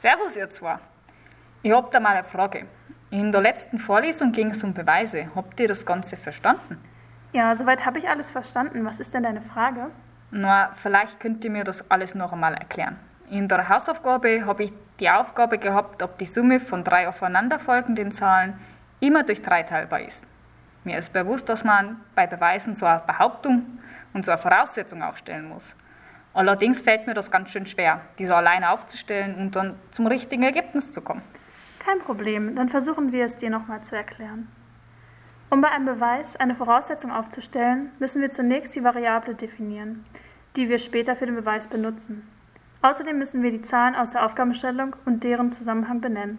Servus, ihr zwei. Ich hab da mal eine Frage. In der letzten Vorlesung ging es um Beweise. Habt ihr das Ganze verstanden? Ja, soweit habe ich alles verstanden. Was ist denn deine Frage? Na, vielleicht könnt ihr mir das alles noch einmal erklären. In der Hausaufgabe habe ich die Aufgabe gehabt, ob die Summe von drei aufeinanderfolgenden Zahlen immer durch drei teilbar ist. Mir ist bewusst, dass man bei Beweisen so eine Behauptung und so eine Voraussetzung aufstellen muss. Allerdings fällt mir das ganz schön schwer, diese alleine aufzustellen und dann zum richtigen Ergebnis zu kommen. Kein Problem, dann versuchen wir es dir nochmal zu erklären. Um bei einem Beweis eine Voraussetzung aufzustellen, müssen wir zunächst die Variable definieren, die wir später für den Beweis benutzen. Außerdem müssen wir die Zahlen aus der Aufgabenstellung und deren Zusammenhang benennen.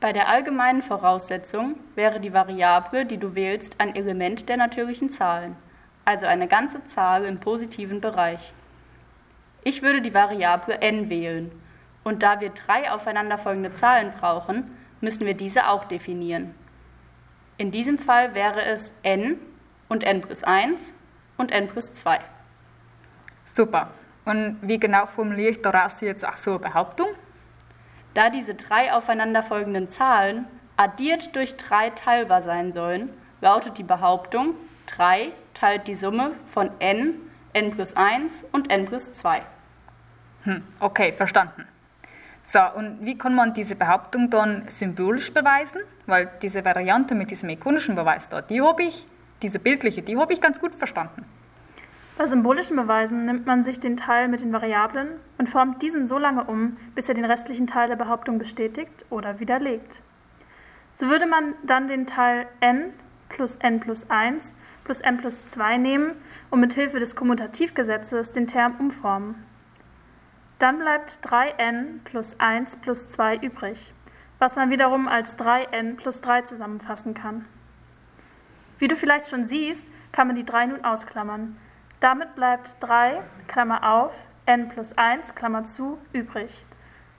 Bei der allgemeinen Voraussetzung wäre die Variable, die du wählst, ein Element der natürlichen Zahlen, also eine ganze Zahl im positiven Bereich. Ich würde die Variable n wählen, und da wir drei aufeinanderfolgende Zahlen brauchen, müssen wir diese auch definieren. In diesem Fall wäre es n und n plus 1 und n plus 2. Super. Und wie genau formuliere ich daraus jetzt auch so eine Behauptung? Da diese drei aufeinanderfolgenden Zahlen addiert durch 3 teilbar sein sollen, lautet die Behauptung 3 teilt die Summe von n, n plus 1 und n plus 2. Hm, okay, verstanden. So, und wie kann man diese Behauptung dann symbolisch beweisen? Weil diese Variante mit diesem ikonischen Beweis da, die habe ich, diese bildliche, die habe ich ganz gut verstanden. Bei symbolischen Beweisen nimmt man sich den Teil mit den Variablen und formt diesen so lange um, bis er den restlichen Teil der Behauptung bestätigt oder widerlegt. So würde man dann den Teil n plus n plus 1 plus n plus 2 nehmen und mit Hilfe des Kommutativgesetzes den Term umformen. Dann bleibt 3n plus 1 plus 2 übrig, was man wiederum als 3n plus 3 zusammenfassen kann. Wie du vielleicht schon siehst, kann man die 3 nun ausklammern. Damit bleibt 3, Klammer auf, n plus 1, Klammer zu, übrig.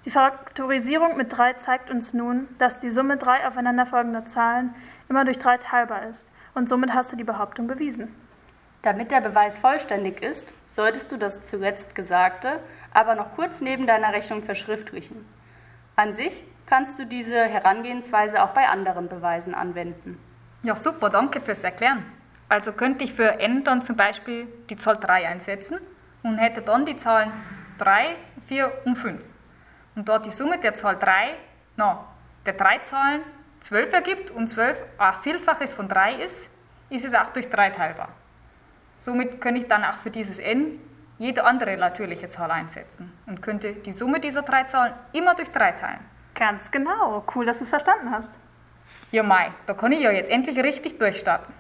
Die Faktorisierung mit 3 zeigt uns nun, dass die Summe drei aufeinanderfolgender Zahlen immer durch 3 teilbar ist und somit hast du die Behauptung bewiesen. Damit der Beweis vollständig ist, solltest du das zuletzt Gesagte aber noch kurz neben deiner Rechnung verschriftlichen. An sich kannst du diese Herangehensweise auch bei anderen Beweisen anwenden. Ja, super, danke fürs Erklären. Also könnte ich für n dann zum Beispiel die Zahl 3 einsetzen und hätte dann die Zahlen 3, 4 und 5. Und da die Summe der Zahl 3, na, der drei Zahlen 12 ergibt und 12 ein Vielfaches von 3 ist, ist es auch durch 3 teilbar. Somit kann ich dann auch für dieses n jede andere natürliche Zahl einsetzen und könnte die Summe dieser drei Zahlen immer durch 3 teilen. Ganz genau. Cool, dass du es verstanden hast. Ja, Mai, da kann ich ja jetzt endlich richtig durchstarten.